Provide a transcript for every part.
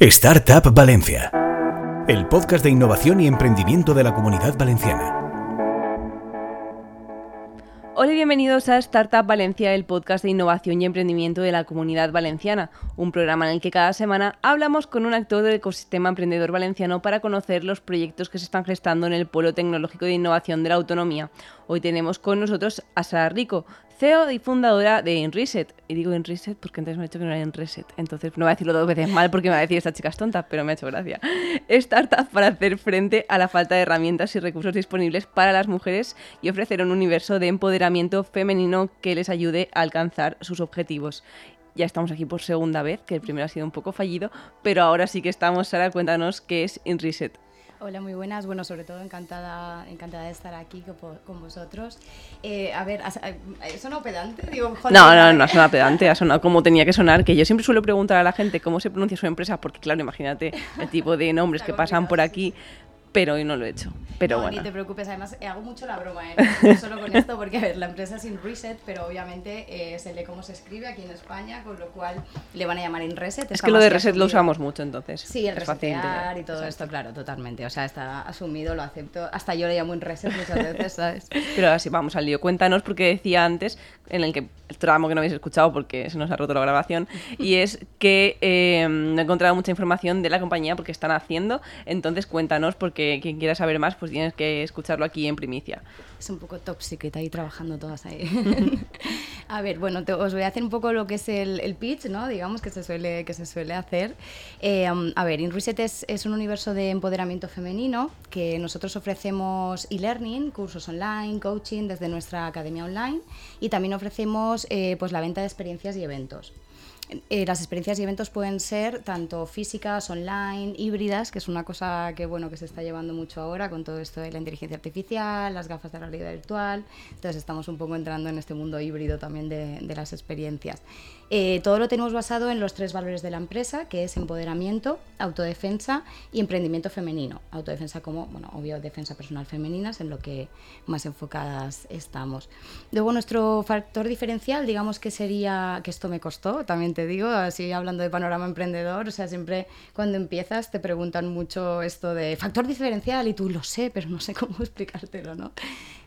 Startup Valencia, el podcast de innovación y emprendimiento de la comunidad valenciana. Hola y bienvenidos a Startup Valencia, el podcast de innovación y emprendimiento de la comunidad valenciana, un programa en el que cada semana hablamos con un actor del ecosistema emprendedor valenciano para conocer los proyectos que se están gestando en el Polo Tecnológico de Innovación de la Autonomía. Hoy tenemos con nosotros a Sara Rico, CEO y fundadora de InReset. Y digo InReset porque antes me ha dicho que no era InReset. Entonces no voy a decirlo dos veces mal porque me va a decir esta chica es tonta, pero me ha hecho gracia. Startup para hacer frente a la falta de herramientas y recursos disponibles para las mujeres y ofrecer un universo de empoderamiento femenino que les ayude a alcanzar sus objetivos. Ya estamos aquí por segunda vez, que el primero ha sido un poco fallido, pero ahora sí que estamos. Sara, cuéntanos qué es InReset. Hola, muy buenas. Bueno, sobre todo encantada, encantada de estar aquí con, vosotros. Eh, a ver, ¿ha sonado pedante? Digo, no, no, no ha sonado pedante, ha sonado como tenía que sonar, que yo siempre suelo preguntar a la gente cómo se pronuncia su empresa, porque claro, imagínate el tipo de nombres que pasan por aquí, pero hoy no lo he hecho. Pero no, bueno. Ni te preocupes, además eh, hago mucho la broma, ¿eh? no solo con esto, porque a ver, la empresa es InReset, pero obviamente eh, se lee cómo se escribe aquí en España, con lo cual le van a llamar InReset. Es que lo de reset lo usamos mucho entonces. Sí, el resetear y todo esto, claro, totalmente. O sea, está asumido, lo acepto. Hasta yo le llamo InReset muchas veces, ¿sabes? pero ahora sí, vamos al lío. Cuéntanos, porque decía antes, en el que el tramo que no habéis escuchado porque se nos ha roto la grabación, y es que eh, no he encontrado mucha información de la compañía porque están haciendo. Entonces cuéntanos, porque quien quiera saber más, pues tienes que escucharlo aquí en primicia. Es un poco top secret ahí trabajando todas ahí. a ver, bueno, os voy a hacer un poco lo que es el, pitch, ¿no? Digamos que se suele, que se suele hacer. Eh, um, a ver, InReset es, es un universo de empoderamiento femenino que nosotros ofrecemos e-learning, cursos online, coaching desde nuestra academia online y también ofrecemos eh, pues la venta de experiencias y eventos. Eh, las experiencias y eventos pueden ser tanto físicas, online, híbridas, que es una cosa que bueno que se está llevando mucho ahora con todo esto de la inteligencia artificial, las gafas de realidad virtual. Entonces estamos un poco entrando en este mundo híbrido también de, de las experiencias. Eh, todo lo tenemos basado en los tres valores de la empresa, que es empoderamiento, autodefensa y emprendimiento femenino. Autodefensa como, bueno, obvio, defensa personal femenina es en lo que más enfocadas estamos. Luego nuestro factor diferencial, digamos que sería, que esto me costó, también te digo, así hablando de panorama emprendedor, o sea, siempre cuando empiezas te preguntan mucho esto de factor diferencial y tú lo sé, pero no sé cómo explicártelo, ¿no?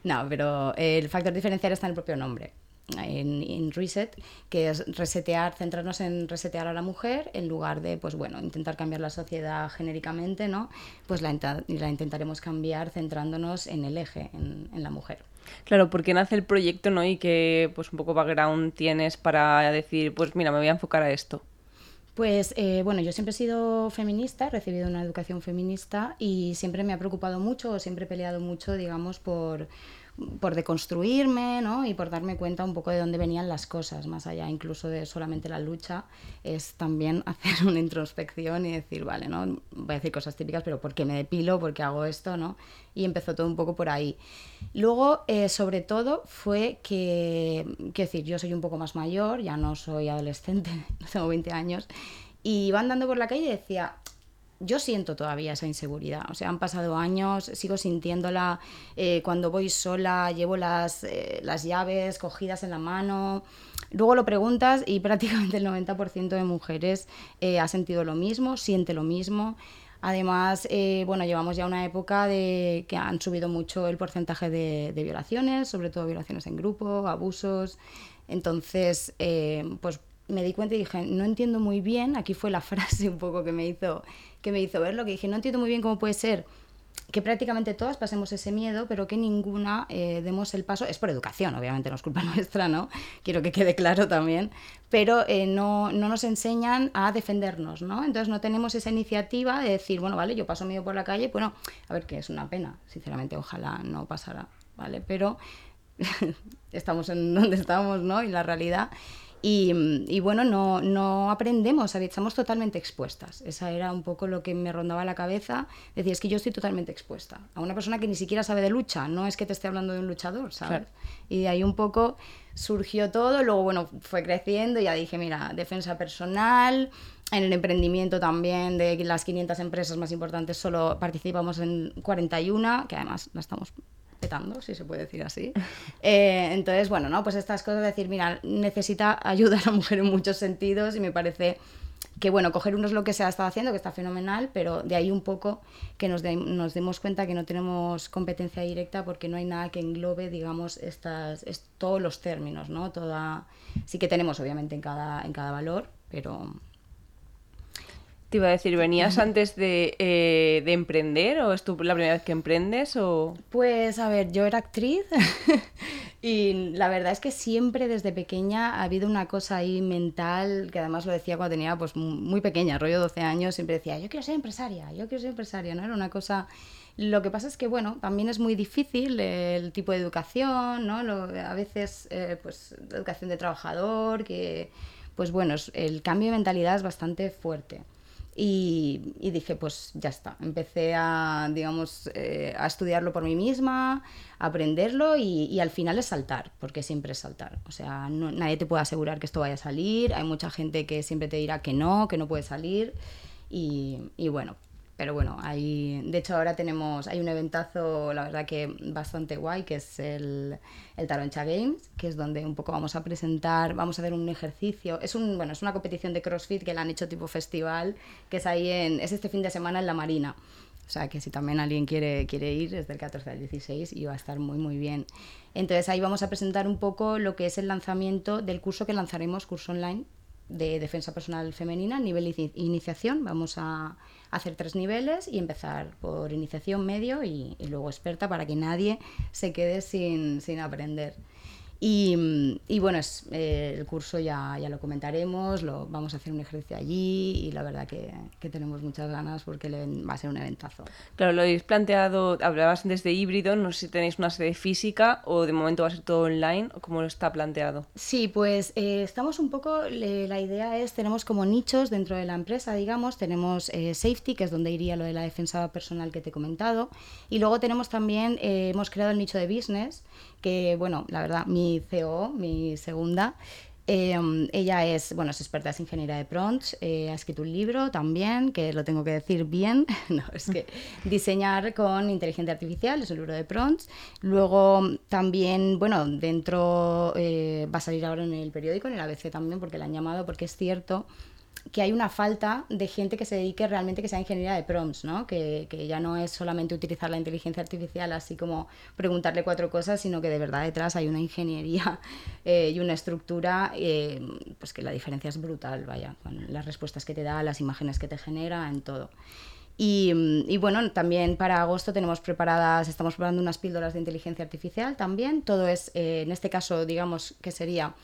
No, pero el factor diferencial está en el propio nombre en, Reset, que es resetear, centrarnos en resetear a la mujer en lugar de, pues bueno, intentar cambiar la sociedad genéricamente, ¿no? Pues la, la intentaremos cambiar centrándonos en el eje, en, la mujer. Claro, porque nace el proyecto, ¿no? Y que, pues un poco background tienes para decir, pues mira, me voy a enfocar a esto. Pues eh, bueno, yo siempre he sido feminista, he recibido una educación feminista y siempre me ha preocupado mucho, siempre he peleado mucho, digamos, por por deconstruirme ¿no? y por darme cuenta un poco de dónde venían las cosas, más allá incluso de solamente la lucha, es también hacer una introspección y decir, vale, ¿no? voy a decir cosas típicas, pero ¿por qué me depilo? ¿Por qué hago esto? ¿no? Y empezó todo un poco por ahí. Luego, eh, sobre todo, fue que, quiero decir, yo soy un poco más mayor, ya no soy adolescente, tengo 20 años, y iba andando por la calle y decía, yo siento todavía esa inseguridad. O sea, han pasado años, sigo sintiéndola. Eh, cuando voy sola, llevo las, eh, las llaves cogidas en la mano. Luego lo preguntas y prácticamente el 90% de mujeres eh, ha sentido lo mismo, siente lo mismo. Además, bueno, llevamos ya una época de que han subido mucho el porcentaje de, violaciones, sobre todo violaciones en grupo, abusos. Entonces, pues me di cuenta y dije, no entiendo muy bien, aquí fue la frase un poco que me hizo que me hizo verlo, que dije, no entiendo muy bien cómo puede ser que prácticamente todas pasemos ese miedo, pero que ninguna eh, demos el paso. Es por educación, obviamente, no es culpa nuestra, ¿no? Quiero que quede claro también. Pero eh, no, no, nos enseñan a defendernos, ¿no? Entonces no tenemos esa iniciativa de decir, bueno, vale, yo paso miedo por la calle, bueno, a ver, que es una pena, sinceramente, ojalá no pasara, ¿vale? Pero estamos en donde estamos, ¿no? Y la realidad. Y, bueno, no, no aprendemos, estamos totalmente expuestas. Esa era un poco lo que me rondaba la cabeza. Decir, es que yo estoy totalmente expuesta a una persona que ni siquiera sabe de lucha, no es que te esté hablando de un luchador, ¿sabes? Y de ahí un poco surgió todo, luego bueno, fue creciendo y ya dije, mira, defensa personal, en el emprendimiento también de las 500 empresas más importantes solo participamos en 41, que además la estamos si se puede decir así. Eh, entonces, bueno, ¿no? Pues estas cosas de decir, mira, necesita ayuda a la mujer en muchos sentidos y me parece que bueno, coger uno es lo que se ha estado haciendo, que está fenomenal, pero de ahí un poco que nos, nos demos cuenta que no tenemos competencia directa porque no hay nada que englobe, digamos, estas, todos los términos, ¿no? Toda, sí que tenemos obviamente en cada, en cada valor, pero te iba a decir, ¿venías antes eh, de, emprender o es tu la primera vez que emprendes? O... Pues a ver, yo era actriz y la verdad es que siempre desde pequeña ha habido una cosa ahí mental, que además lo decía cuando tenía pues muy pequeña, rollo 12 años, siempre decía, yo quiero ser empresaria, yo quiero ser empresaria, ¿no? Era una cosa... Lo que pasa es que, bueno, también es muy difícil el tipo de educación, ¿no? a veces, eh, pues, educación de trabajador, que, pues bueno, el cambio de mentalidad es bastante fuerte. Y, dije, pues ya está. Empecé a, digamos, eh, a estudiarlo por mí misma, aprenderlo y, al final es saltar, porque siempre es saltar. O sea, nadie te puede asegurar que esto vaya a salir. Hay mucha gente que siempre te dirá que no, que no puede salir. Y, y bueno, pero bueno, hay, de hecho ahora tenemos, hay un eventazo, la verdad que bastante guay, que es el, el Taroncha Games, que es donde un poco vamos a presentar, vamos a hacer un ejercicio, es un, bueno, es una competición de CrossFit que la han hecho tipo festival, que es ahí en, es este fin de semana en La Marina. O sea que si también alguien quiere, quiere ir, es del 14 al 16 y va a estar muy muy bien. Entonces ahí vamos a presentar un poco lo que es el lanzamiento del curso que lanzaremos, curso online de defensa personal femenina, nivel iniciación. Vamos a hacer tres niveles y empezar por iniciación medio y, y luego experta para que nadie se quede sin, sin aprender. Y, y bueno, es, eh, el curso ya, ya lo comentaremos, lo, vamos a hacer un ejercicio allí y la verdad que, que tenemos muchas ganas porque le, va a ser un eventazo. Claro, lo habéis planteado, hablabas antes de híbrido, no sé si tenéis una sede física o de momento va a ser todo online o cómo lo está planteado. Sí, pues eh, estamos un poco, la idea es, tenemos como nichos dentro de la empresa, digamos, tenemos eh, safety, que es donde iría lo de la defensa personal que te he comentado, y luego tenemos también, hemos creado el nicho de business, que bueno, la verdad, mi CEO, mi segunda, em, ella es, bueno, es experta en ingeniería de prompts, eh, ha escrito un libro también, que lo tengo que decir bien, no, es que diseñar con inteligencia artificial, es un libro de prompts. Luego también, bueno, dentro eh, va a salir ahora en el periódico, en el ABC también, porque la han llamado, porque es cierto que hay una falta de gente que se dedique realmente que sea ingeniería de prompts, ¿no? Que, que, ya no es solamente utilizar la inteligencia artificial así como preguntarle cuatro cosas, sino que de verdad detrás hay una ingeniería eh, y una estructura, eh, pues que la diferencia es brutal, vaya, con las respuestas que te da, las imágenes que te genera, en todo. Y, bueno, también para agosto tenemos preparadas, estamos preparando unas píldoras de inteligencia artificial también. Todo es, eh, en este caso, digamos que sería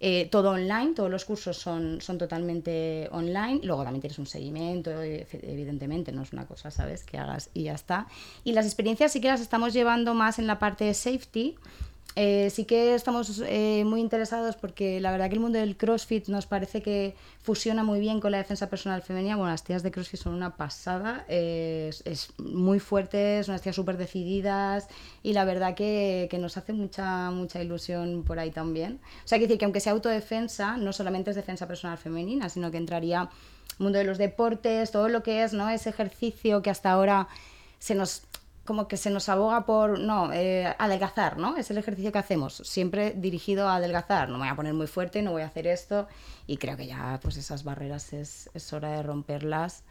eh, todo online, todos los cursos son, son totalmente online. Luego también tienes un seguimiento, evidentemente, no es una cosa, ¿sabes? Que hagas y ya está. Y las experiencias sí que las estamos llevando más en la parte de safety, eh, sí que estamos eh, muy interesados porque la verdad que el mundo del CrossFit nos parece que fusiona muy bien con la defensa personal femenina. Bueno, las tías de CrossFit son una pasada, es, muy fuertes, unas tías súper decididas y la verdad que, nos hace mucha, mucha ilusión por ahí también. O sea, que decir que aunque sea autodefensa, no solamente es defensa personal femenina, sino que entraría mundo de los deportes, todo lo que es ¿no? ese ejercicio que hasta ahora se nos como que se nos aboga por, no, eh, adelgazar, ¿no? Es el ejercicio que hacemos, siempre dirigido a adelgazar. No me voy a poner muy fuerte, no voy a hacer esto. Y creo que ya, pues esas barreras es, es hora de romperlas.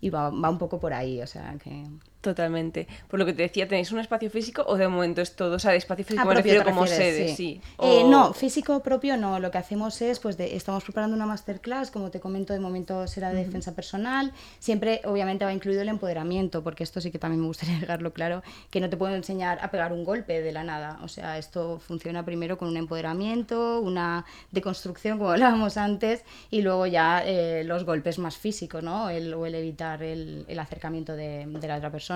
Y va, va un poco por ahí, o sea que... Totalmente. Por lo que te decía, ¿tenéis un espacio físico o de momento es todo? O sea, de espacio físico ah, me refiero como sede, sí. Eh, no, físico propio no. Lo que hacemos es, pues, de, estamos preparando una masterclass, como te comento, de momento será de defensa personal. Siempre, obviamente, va incluido el empoderamiento, porque esto sí que también me gustaría dejarlo claro, que no te puedo enseñar a pegar un golpe de la nada. O sea, esto funciona primero con un empoderamiento, una deconstrucción, como hablábamos antes, y luego ya eh, los golpes más físicos, ¿no? El, o el evitar el, el acercamiento de, de la otra persona.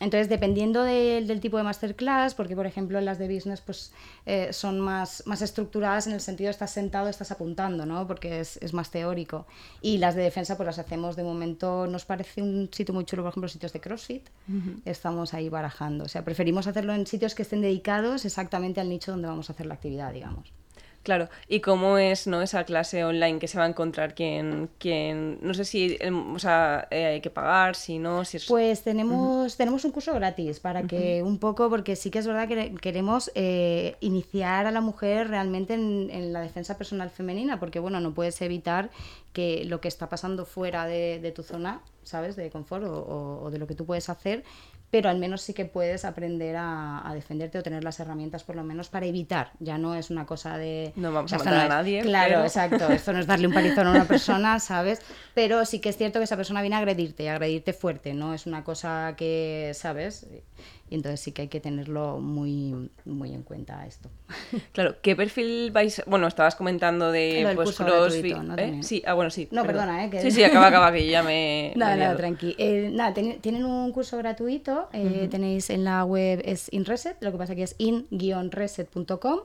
Entonces, dependiendo del tipo de masterclass, porque por ejemplo las de business pues, eh, son más, más estructuradas en el sentido de estás sentado, estás apuntando, ¿no? porque es, es, más teórico. Y las de defensa pues las hacemos de momento, nos parece un sitio muy chulo, por ejemplo, sitios de CrossFit, estamos ahí barajando. O sea, preferimos hacerlo en sitios que estén dedicados exactamente al nicho donde vamos a hacer la actividad, digamos. Claro, ¿y cómo es no esa clase online que se va a encontrar quien, quien no sé si o sea, eh, hay que pagar, si no, si es... Pues tenemos, tenemos un curso gratis para que un poco, porque sí que es verdad que queremos eh, iniciar a la mujer realmente en, la defensa personal femenina, porque bueno, no puedes evitar que lo que está pasando fuera de, tu zona, ¿sabes? De confort o de lo que tú puedes hacer, pero al menos sí que puedes aprender a, defenderte o tener las herramientas por lo menos para evitar. Ya no es una cosa de... No vamos a matar a nadie. Claro, exacto. Esto no es darle un palizón a una persona, ¿sabes? Pero sí que es cierto que esa persona viene a agredirte y agredirte fuerte, no es una cosa que, ¿sabes? Y entonces sí que hay que tenerlo muy, muy en cuenta esto. Claro, ¿qué perfil vais? Bueno, estabas comentando de pues, CrossFit. ¿eh? Sí, ah, bueno, sí. No, perdona, ¿eh? Sí, sí, acaba, acaba, que ya me. nada, nada, tranqui. Eh, nada, tienen un curso gratuito, eh, tenéis en la web, es InReset, lo que pasa que es in-reset.com.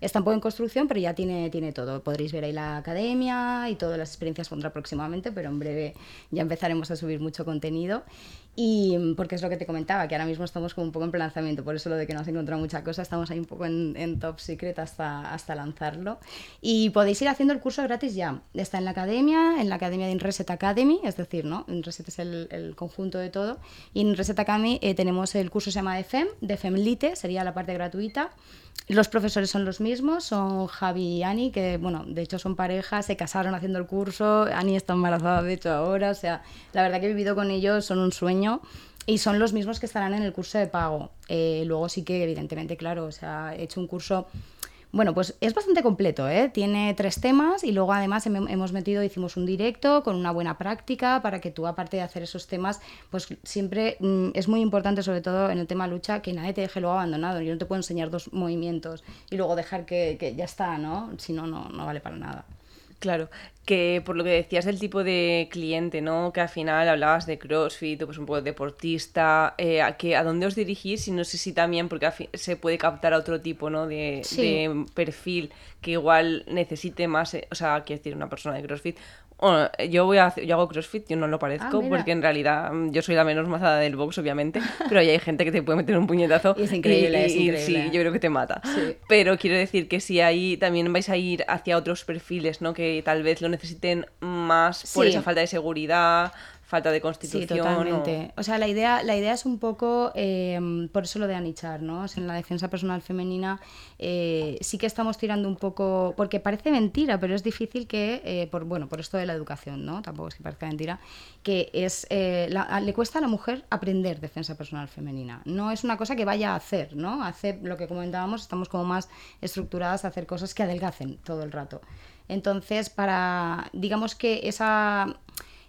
Está un poco en construcción, pero ya tiene, tiene todo. Podréis ver ahí la academia y todas las experiencias pondrá próximamente, pero en breve ya empezaremos a subir mucho contenido. Y mm, porque es lo que te comentaba, que ahora mismo estamos como un poco en lanzamiento, por eso lo de que no has encontrado mucha cosa, estamos ahí un poco en, en, top secret hasta, hasta lanzarlo. Y podéis ir haciendo el curso gratis ya. Está en la academia, en la academia de InReset Academy, es decir, ¿no? InReset es el, el conjunto de todo. Y en InReset Academy eh, tenemos el curso se llama de FEM, de FEMLITE, sería la parte gratuita. Los profesores son los mismos, son Javi y Ani, que bueno, de hecho son parejas, se casaron haciendo el curso, Ani está embarazada de hecho ahora, o sea, la verdad que he vivido con ellos, son un sueño y son los mismos que estarán en el curso de pago. Eh, luego sí que evidentemente, claro, o sea, he hecho un curso bueno, pues es bastante completo, ¿eh? Tiene tres temas y luego además hemos metido, hicimos un directo con una buena práctica para que tú, aparte de hacer esos temas, pues siempre mm, es muy importante, sobre todo en el tema lucha, que nadie te deje luego abandonado. Yo no te puedo enseñar dos movimientos y luego dejar que, que ya está, ¿no? Si no, no, no vale para nada. Claro, que por lo que decías del tipo de cliente, ¿no? Que al final hablabas de CrossFit o pues un poco deportista, eh, a, que, ¿a dónde os dirigís? Y no sé si también, porque se puede captar a otro tipo, ¿no? De, de perfil que igual necesite más, eh, o sea, quiero decir, una persona de CrossFit yo voy a yo hago CrossFit, yo no lo parezco, ah, porque en realidad mm, yo soy la menos mazada del box, obviamente, pero hay gente que te puede meter un puñetazo. Y es increíble, es increíble. Sí, yo creo que te mata. Pero quiero decir que si ahí también vais a ir hacia otros perfiles, ¿no? Que tal vez lo necesiten más por esa falta de seguridad, falta de constitución. Sí, totalmente. O, sea, la idea, la idea es un poco, em, por eso lo de anichar, ¿no? en la defensa personal femenina eh, sí que estamos tirando un poco, porque parece mentira, pero es difícil que, eh, por, bueno, por esto de la educación, ¿no? Tampoco es que parezca mentira, que es, eh, le cuesta a la mujer aprender defensa personal femenina. No es una cosa que vaya a hacer, ¿no? Hacer lo que comentábamos, estamos como más estructuradas a hacer cosas que adelgacen todo el rato. Entonces, para, digamos que esa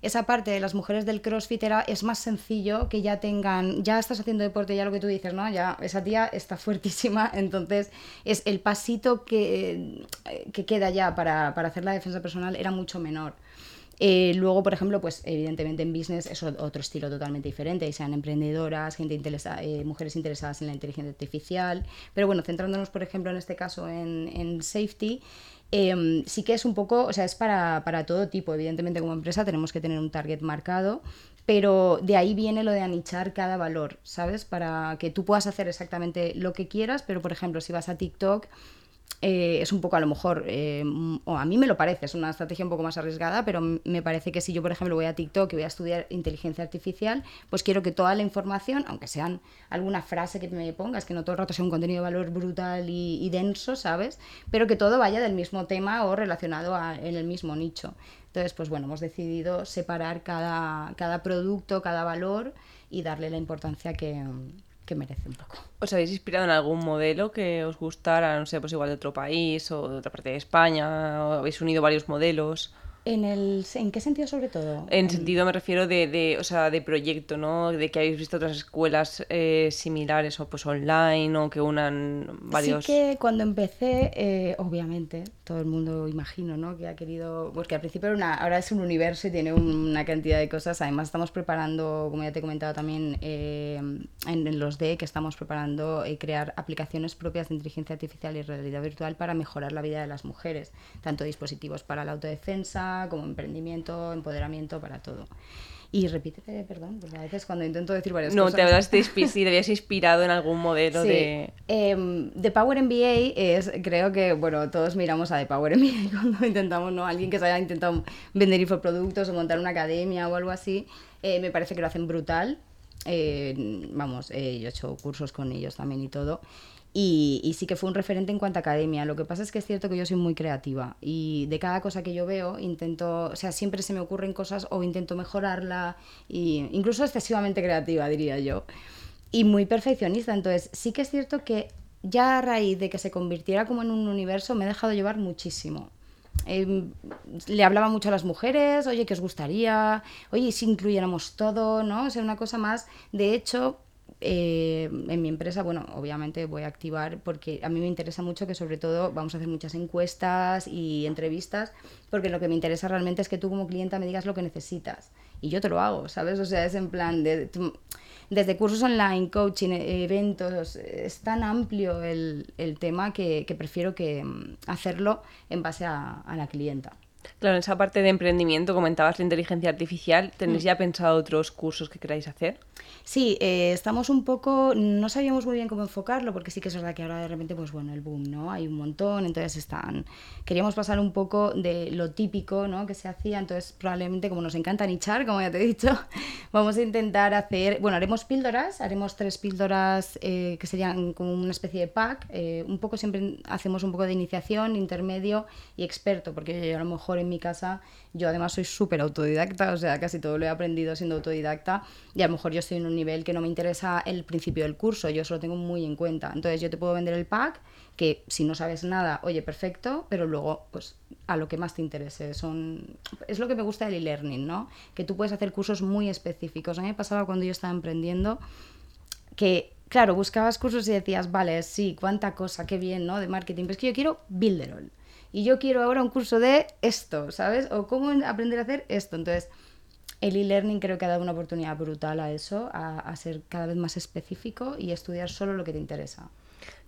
esa parte de las mujeres del CrossFit era, es más sencillo que ya tengan, ya estás haciendo deporte, ya lo que tú dices, ¿no? Ya esa tía está fuertísima, entonces es el pasito que, que queda ya para, para hacer la defensa personal era mucho menor. Eh, luego, por ejemplo, pues evidentemente en business es otro estilo totalmente diferente, y sean emprendedoras, gente eh, mujeres interesadas en la inteligencia artificial. Pero bueno, centrándonos, por ejemplo, en este caso en, en safety, Em, sí que es un poco, o sea, es para, para, todo tipo. Evidentemente, como empresa tenemos que tener un target marcado, pero de ahí viene lo de anichar cada valor, ¿sabes? Para que tú puedas hacer exactamente lo que quieras, pero por ejemplo, si vas a TikTok eh, es un poco a lo mejor, eh, o a mí me lo parece, es una estrategia un poco más arriesgada, pero me parece que si yo, por ejemplo, voy a TikTok y voy a estudiar inteligencia artificial, pues quiero que toda la información, aunque sean alguna frase que me pongas, que no todo el rato sea un contenido de valor brutal y, denso, ¿sabes? Pero que todo vaya del mismo tema o relacionado en el mismo nicho. Entonces, pues bueno, hemos decidido separar cada, cada producto, cada valor y darle la importancia que, que merece un poco. ¿Os habéis inspirado en algún modelo que os gustara, no sé, pues igual de otro país o de otra parte de España? ¿O habéis unido varios modelos? ¿En, el, ¿En qué sentido sobre todo? En sentido me refiero de, de, o sea, de proyecto, ¿no? De que habéis visto otras escuelas eh, similares o pues online o que unan varios... Sí que cuando empecé, eh, obviamente, todo el mundo imagino, ¿no? Que ha querido... Porque al principio era una, ahora es un universo y tiene una cantidad de cosas. Además estamos preparando, como ya te he comentado también eh, en, los D, que estamos preparando crear aplicaciones propias de inteligencia artificial y realidad virtual para mejorar la vida de las mujeres. Tanto dispositivos para la autodefensa como emprendimiento, empoderamiento, para todo. Y repítete, perdón, porque a veces cuando intento decir varias no, cosas... te de sí, te habías inspirado en algún modelo Sí. de... Em, The Power MBA es, creo que, bueno, todos miramos a The Power MBA cuando intentamos, ¿no? Alguien que se haya intentado vender infoproductos o montar una academia o algo así, eh, me parece que lo hacen brutal. Eh, vamos, eh, yo he hecho cursos con ellos también y todo. Y, sí que fue un referente en cuanto a academia. Lo que pasa es que es cierto que yo soy muy creativa y de cada cosa que yo veo intento, o sea, siempre se me ocurren cosas o intento mejorarla, y incluso excesivamente creativa, diría yo y muy perfeccionista. Entonces, sí que es cierto que ya a raíz de que se convirtiera como en un universo, me he dejado llevar muchísimo. Eh, le hablaba mucho a las mujeres, oye, ¿qué os gustaría? Oye, ¿y si incluyéramos todo, ¿no? O sea, una cosa más. De hecho, eh, en mi empresa, bueno, obviamente voy a activar porque a mí me interesa mucho que sobre todo vamos a hacer muchas encuestas y entrevistas, porque lo que me interesa realmente es que tú como clienta me digas lo que necesitas y yo te lo hago, ¿sabes? O sea, es en plan de... desde cursos online, coaching, eventos, es tan amplio el, el tema que, que prefiero que mm, hacerlo en base a, a la clienta. Claro, en esa parte de emprendimiento comentabas la inteligencia artificial. Mm. ¿Tenéis ya pensado otros cursos que queráis hacer? Sí, eh, estamos un poco, no sabíamos muy bien cómo enfocarlo, porque sí que es verdad que ahora de repente, pues bueno, el boom, ¿no? Hay un montón, entonces están, queríamos pasar un poco de lo típico, ¿no? Que se hacía, entonces probablemente como nos encanta nichar, como ya te he dicho, vamos a intentar hacer, bueno, haremos píldoras, haremos tres píldoras eh, que serían como una especie de pack, eh, un poco siempre hacemos un poco de iniciación, intermedio y experto, porque yo a lo mejor en mi casa, yo además soy súper autodidacta, o sea, casi todo lo he aprendido siendo autodidacta y a lo mejor yo estoy en un nivel que no me interesa el principio del curso, yo eso lo tengo muy en cuenta. Entonces yo te puedo vender el pack, que si no sabes nada, oye, perfecto, pero luego, pues a lo que más te interese. Son... Es lo que me gusta del e-learning, ¿no? Que tú puedes hacer cursos muy específicos. A mí me pasaba cuando yo estaba emprendiendo que, claro, buscabas cursos y decías, vale, sí, cuánta cosa, qué bien, ¿no? De marketing, pero es que yo quiero Builderall. Y yo quiero ahora un curso de esto, ¿sabes? O cómo aprender a hacer esto. Entonces, el e-learning creo que ha dado una oportunidad brutal a eso, a, a ser cada vez más específico y estudiar solo lo que te interesa.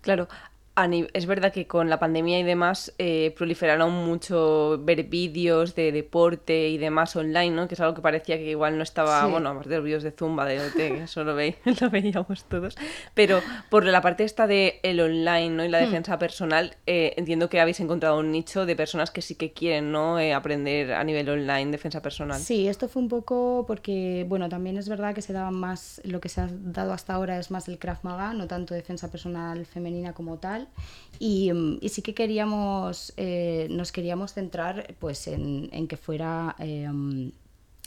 Claro, es verdad que con la pandemia y demás eh, proliferaron mucho ver vídeos de deporte y demás online, ¿no? Que es algo que parecía que igual no estaba, Sí. bueno, aparte de los vídeos de Zumba, de OT, que eso lo, veí- lo veíamos todos. Pero por la parte esta de el online, ¿no? Y Hmm. la defensa personal, eh, entiendo que habéis encontrado un nicho de personas que sí que quieren, ¿no? Eh, aprender a nivel online defensa personal. Sí, esto fue un poco porque, bueno, también es verdad que se daba más, lo que se ha dado hasta ahora es más el Krav Maga, no tanto defensa personal femenina como tal. Y, mm, y sí que queríamos, eh, nos queríamos centrar pues en, en que fuera...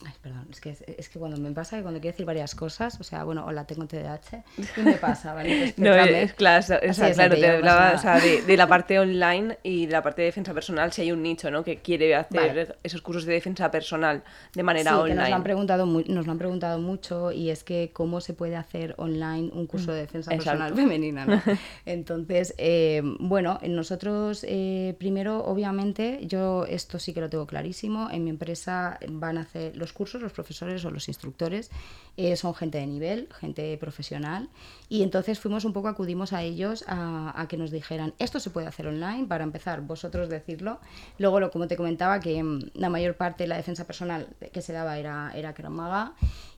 ay, perdón, es que, es que cuando me pasa que cuando quiero decir varias cosas, o sea, bueno, hola, tengo TDAH, y me pasa, ¿vale? No, es claro, o sea, claro, te hablaba o nada. sea, de, de la parte online y de la parte de defensa personal, si hay un nicho, ¿no? Que quiere hacer Vale. esos cursos de defensa personal de manera Sí, que online. nos lo, han preguntado nos lo han preguntado mucho y es que cómo se puede hacer online un curso de defensa Exacto. personal femenina. ¿no? Entonces, eh, bueno, nosotros eh, primero, obviamente, yo esto sí que lo tengo clarísimo, en mi empresa van a hacer los cursos, los profesores o los instructores, eh, son gente de nivel, gente profesional y entonces fuimos un poco, acudimos a ellos a, a que nos dijeran, esto se puede hacer online, para empezar, vosotros decirlo. Luego, lo, como te comentaba, que mm, la mayor parte de la defensa personal que se daba era, era Krav Maga.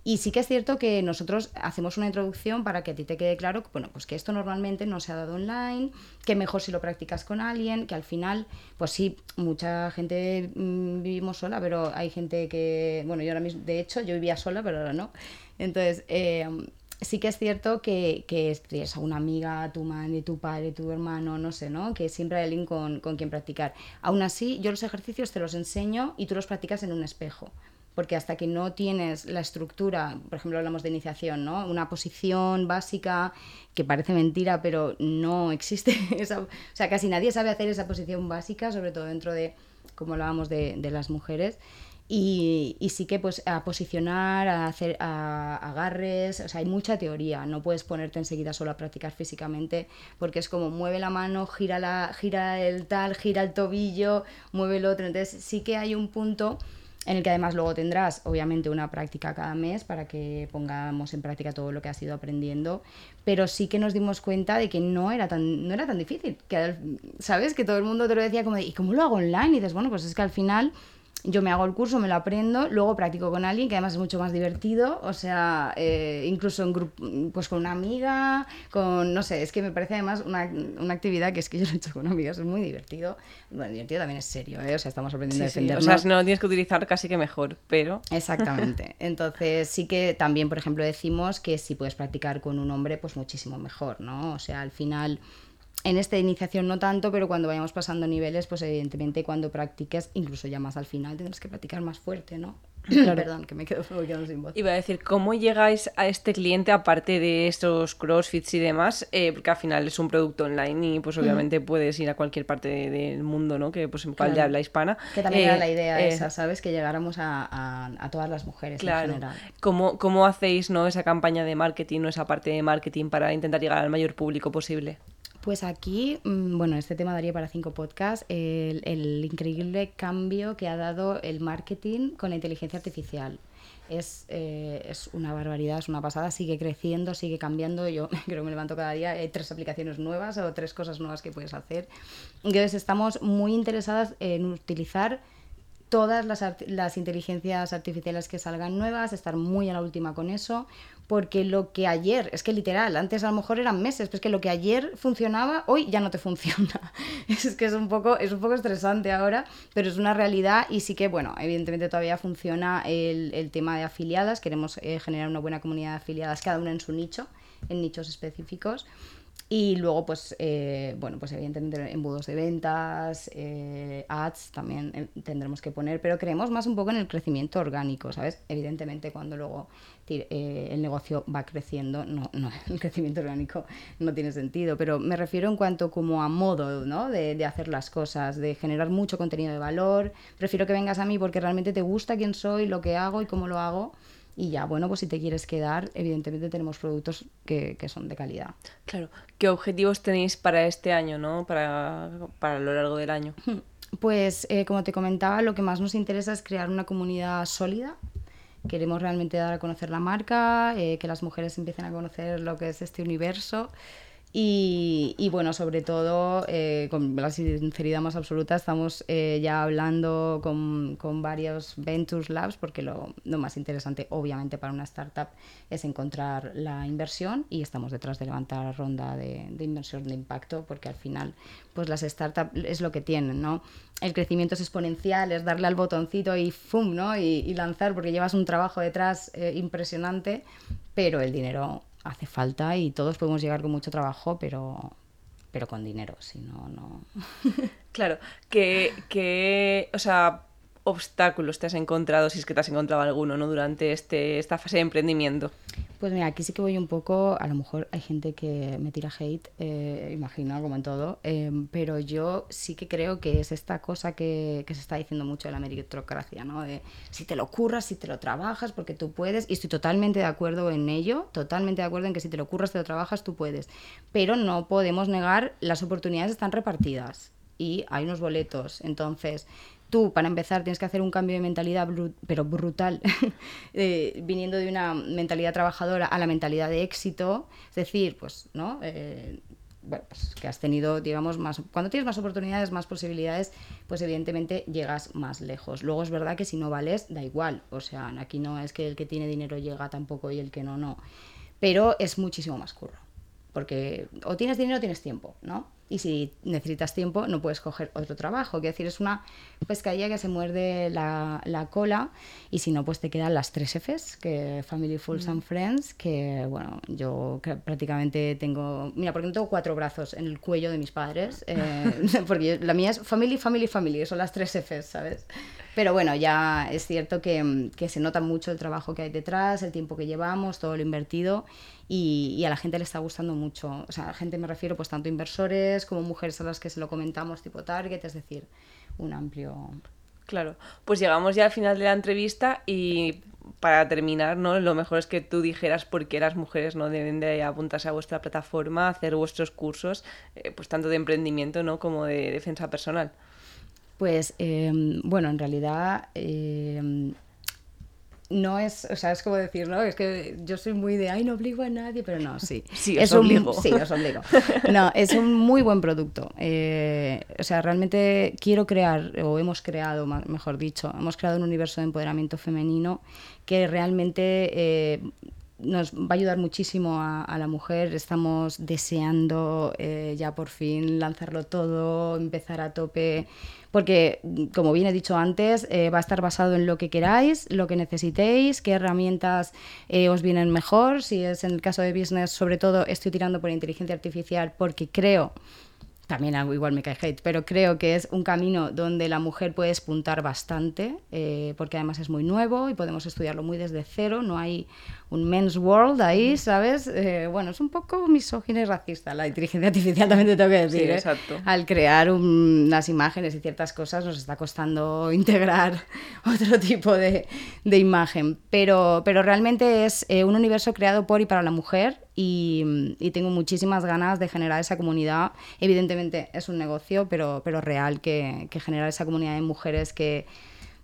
Y sí que es cierto que nosotros hacemos una introducción para que a ti te quede claro bueno, pues que esto normalmente no se ha dado online, que mejor si lo practicas con alguien, que al final, pues sí, mucha gente mm, vivimos sola, pero hay gente que, bueno, yo ahora mismo, de hecho, yo vivía sola, pero ahora no. Entonces, eh, sí que es cierto que, que tienes a una amiga, tu madre, tu padre, tu hermano, no sé, ¿no? Que siempre hay alguien con, con quien practicar. Aún así, yo los ejercicios te los enseño y tú los practicas en un espejo. Porque hasta que no tienes la estructura, por ejemplo, hablamos de iniciación, ¿no? Una posición básica que parece mentira, pero no existe. Esa, o sea, casi nadie sabe hacer esa posición básica, sobre todo dentro de, como hablábamos, de, de las mujeres. Y, y, sí que pues a posicionar, a hacer a, agarres, o sea, hay mucha teoría, no puedes ponerte enseguida solo a practicar físicamente porque es como mueve la mano, gira, la, gira el tal, gira el tobillo, mueve el otro, entonces sí que hay un punto en el que además luego tendrás obviamente una práctica cada mes para que pongamos en práctica todo lo que has ido aprendiendo, pero sí que nos dimos cuenta de que no era tan, no era tan difícil, que sabes que todo el mundo te lo decía como ¿y cómo lo hago online? Y dices, bueno, pues es que al final yo me hago el curso, me lo aprendo, luego practico con alguien que además es mucho más divertido, o sea, eh, incluso en grupo, pues con una amiga, con, no sé, es que me parece además una, una, actividad que es que yo lo he hecho con amigas, es muy divertido. Bueno, divertido también es serio, ¿eh? o sea, estamos aprendiendo a defendernos. Sí. O sea, no tienes que utilizar casi que mejor, pero... Exactamente. Entonces sí que también, por ejemplo, decimos que si puedes practicar con un hombre, pues muchísimo mejor, ¿no? O sea, al final en esta iniciación no tanto, pero cuando vayamos pasando niveles, pues evidentemente cuando practiques, incluso ya más al final, tendrás que practicar más fuerte, ¿no? Perdón, que me quedo, me quedo, sin voz. Iba a decir, ¿cómo llegáis a este cliente aparte de estos crossfits y demás? Eh, porque al final es un producto online y pues obviamente puedes ir a cualquier parte del mundo, ¿no? Que pues en cual de habla hispana. Que también era la eh, idea eh, esa, ¿sabes? Que llegáramos a, a, a todas las mujeres claro. en general. ¿Cómo, ¿Cómo hacéis ¿no? esa campaña de marketing o esa parte de marketing para intentar llegar al mayor público posible? Pues aquí, mm, bueno, este tema daría para cinco podcasts, el, el, increíble cambio que ha dado el marketing con la inteligencia artificial. Es, eh, es, una barbaridad, es una pasada, sigue creciendo, sigue cambiando. Yo creo que me levanto cada día, hay tres aplicaciones nuevas o tres cosas nuevas que puedes hacer. Entonces estamos muy interesadas en utilizar todas las, las, inteligencias artificiales que salgan nuevas, estar muy a la última con eso, porque lo que ayer, es que literal, antes a lo mejor eran meses, pero es que lo que ayer funcionaba, hoy ya no te funciona. es que es un poco, es un poco estresante ahora, pero es una realidad y sí que, bueno, evidentemente todavía funciona el, el tema de afiliadas, queremos eh, generar una buena comunidad de afiliadas, cada una en su nicho, en nichos específicos. Y luego, pues, eh, bueno, pues evidentemente embudos de ventas, eh, ads también eh, tendremos que poner, pero creemos más un poco en el crecimiento orgánico, ¿sabes? Evidentemente cuando luego el negocio va creciendo, no, no, el crecimiento orgánico no tiene sentido, pero me refiero en cuanto como a modo, ¿no? De, de hacer las cosas, de generar mucho contenido de valor. Prefiero que vengas a mí porque realmente te gusta quién soy, lo que hago y cómo lo hago y ya, bueno, pues si te quieres quedar, evidentemente tenemos productos que, que son de calidad. Claro. ¿Qué objetivos tenéis para este año, no? Para, para lo largo del año. Pues, eh, como te comentaba, lo que más nos interesa es crear una comunidad sólida. Queremos realmente dar a conocer la marca, eh, que las mujeres empiecen a conocer lo que es este universo. Y, y, bueno, sobre todo, eh, con la sinceridad más absoluta, estamos eh, ya hablando con, con, varios Ventures Labs, porque lo, lo, más interesante, obviamente, para una startup es encontrar la inversión y estamos detrás de levantar ronda de, de inversión de impacto, porque al final, pues las startups es lo que tienen, ¿no? El crecimiento es exponencial, es darle al botoncito y ¡fum! ¿no? Y, y lanzar, porque llevas un trabajo detrás eh, impresionante, pero el dinero hace falta y todos podemos llegar con mucho trabajo, pero, pero con dinero, si no, no. claro, que, que, o sea, obstáculos te has encontrado, si es que te has encontrado alguno, ¿no? Durante este, esta fase de emprendimiento. Pues mira, aquí sí que voy un poco, a lo mejor hay gente que me tira hate, eh, imagino, como en todo, eh, pero yo sí que creo que es esta cosa que, que, se está diciendo mucho de la meritocracia, ¿no? De si te lo curras, si te lo trabajas, porque tú puedes, y estoy totalmente de acuerdo en ello, totalmente de acuerdo en que si te lo curras, te lo trabajas, tú puedes, pero no podemos negar, las oportunidades están repartidas y hay unos boletos, entonces tú, para empezar, tienes que hacer un cambio de mentalidad, pero brutal, eh, viniendo de una mentalidad trabajadora a la mentalidad de éxito. Es decir, pues, ¿no? Eh, bueno, pues que has tenido, digamos, más. Cuando tienes más oportunidades, más posibilidades, pues evidentemente llegas más lejos. Luego es verdad que si no vales, da igual. O sea, aquí no es que el que tiene dinero llega tampoco y el que no, no. Pero es muchísimo más curro. Porque o tienes dinero o tienes tiempo, ¿no? Y si necesitas tiempo no puedes coger otro trabajo. Quiero decir, es una pescadilla que se muerde la, la cola y si no, pues te quedan las tres Fs, que Family, Fools mm. and Friends, que bueno, yo prácticamente tengo, mira, porque no tengo cuatro brazos en el cuello de mis padres, eh, porque la mía es Family, Family, Family, son las tres Fs, ¿sabes? Pero bueno, ya es cierto que, que se nota mucho el trabajo que hay detrás, el tiempo que llevamos, todo lo invertido y, y, a la gente le está gustando mucho. O sea, a la gente me refiero pues tanto inversores como mujeres a las que se lo comentamos tipo target, es decir, un amplio... Claro, pues llegamos ya al final de la entrevista y para terminar, ¿no? Lo mejor es que tú dijeras por qué las mujeres no deben de apuntarse a vuestra plataforma, hacer vuestros cursos, eh, pues tanto de emprendimiento, ¿no? Como de defensa personal. Pues, eh, bueno, en realidad... Eh, no es, o sea, es como decir, ¿no? Es que yo soy muy de, ay, no obligo a nadie, pero no, sí. Sí, es os obligo. Un, sí, os obligo. No, es un muy buen producto. Eh, o sea, realmente quiero crear, o hemos creado, mejor dicho, hemos creado un universo de empoderamiento femenino que realmente eh, nos va a ayudar muchísimo a, a la mujer. Estamos deseando eh, ya por fin lanzarlo todo, empezar a tope. Porque, como bien he dicho antes, eh, va a estar basado en lo que queráis, lo que necesitéis, qué herramientas eh, os vienen mejor. Si es en el caso de business, sobre todo estoy tirando por inteligencia artificial porque creo también algo igual me cae hate, pero creo que es un camino donde la mujer puede espuntar bastante, eh, porque además es muy nuevo y podemos estudiarlo muy desde cero, no hay un men's world ahí, ¿sabes? Eh, bueno, es un poco misógina y racista la inteligencia artificial, también te tengo que decir. Sí, ¿eh? exacto. Al crear un- unas imágenes y ciertas cosas nos está costando integrar otro tipo de, de imagen, pero, pero realmente es eh, un universo creado por y para la mujer y, y tengo muchísimas ganas de generar esa comunidad. Evidentemente es un negocio, pero, pero real, que, que generar esa comunidad de mujeres que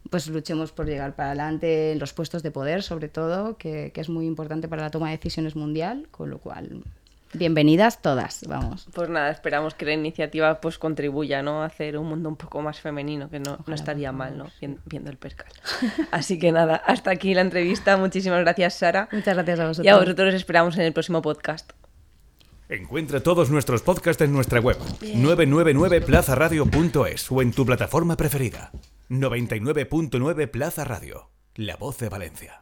pues luchemos por llegar para adelante en los puestos de poder, sobre todo, que, que es muy importante para la toma de decisiones mundial, con lo cual, bienvenidas todas, vamos. Pues nada, esperamos que la iniciativa pues contribuya ¿no? a hacer un mundo un poco más femenino, que no, no estaría mal, ¿no? Vien- Viendo el percal. Así que nada, hasta aquí la entrevista. Muchísimas gracias, Sara. Muchas gracias a vosotros. Y a vosotros os esperamos en el próximo podcast. Encuentra todos nuestros podcasts en nuestra web 999plazaradio.es o en tu plataforma preferida. 99.9 Plaza Radio, la voz de Valencia.